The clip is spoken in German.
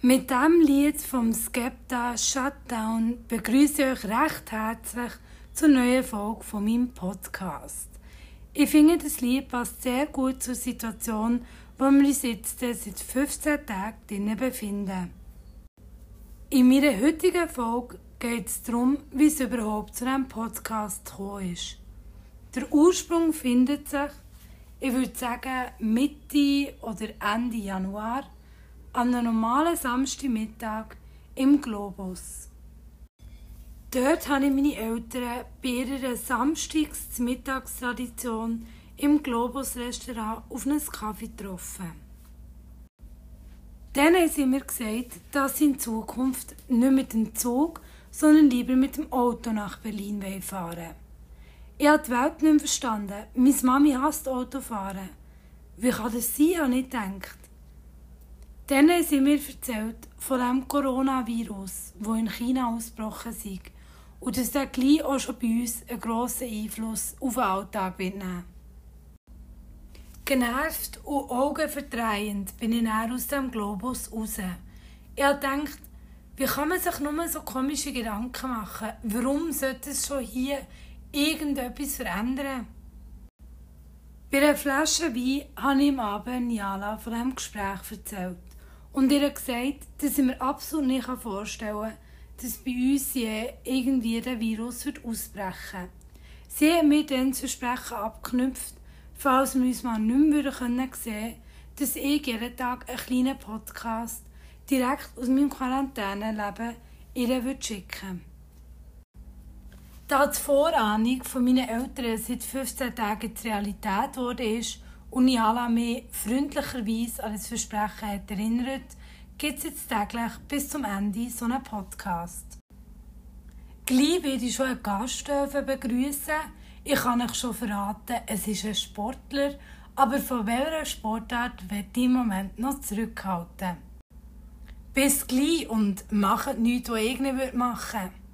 Mit dem Lied vom Skepta Shutdown begrüße ich euch recht herzlich zur neuen Folge von meinem Podcast. Ich finde, das Lied passt sehr gut zur Situation, wo wir uns jetzt seit 15 Tagen befinden. In meiner heutigen Folge geht es darum, wie es überhaupt zu einem Podcast gekommen ist. Der Ursprung findet sich, ich würde sagen, Mitte oder Ende Januar an einem normalen Samstagmittag im Globus. Dort habe ich meine Eltern bei ihrer Samstags-Mittagstradition im Globus-Restaurant auf einen Kaffee getroffen. Dann haben sie mir gesagt, dass sie in Zukunft nicht mit dem Zug, sondern lieber mit dem Auto nach Berlin fahren. Ich habe die Welt nicht verstanden. Meine Mami hasst Autofahren. Wie kann das sein, habe ich gedacht. Dann haben sie mir erzählt von dem Coronavirus, das in China ausgebrochen ist und dass der gleich auch schon bei uns einen grossen Einfluss auf den Alltag wird nehmen Genervt und augenverdrehend bin ich dann aus dem Globus raus. Ich habe wie kann man sich nur so komische Gedanken machen? Warum sollte es schon hier irgendetwas verändern? Bei einer Flasche Wein habe ich am Abend Niala von diesem Gespräch erzählt und ihr gesagt, dass ich mir absolut nicht vorstellen kann, dass bei uns je irgendwie der Virus wird ausbrechen Sie haben mir dann zu Versprechen abgeknüpft, falls wir uns mal nicht mehr sehen können, dass ich jeden Tag einen kleinen Podcast direkt aus meinem Quarantäneleben ihr schicken Da die Vorahnung von meinen Eltern seit 15 Tagen die Realität geworden ist und Niala mich freundlicherweise an das Versprechen hat erinnert, gibt es jetzt täglich bis zum Ende so einen Podcast. Gleich werde ich schon einen Gast begrüßen. Ich kann euch schon verraten, es ist ein Sportler, aber von welcher Sportart wird ich im Moment noch zurückhalten. Bis gleich und macht nichts, was ich nicht machen würde.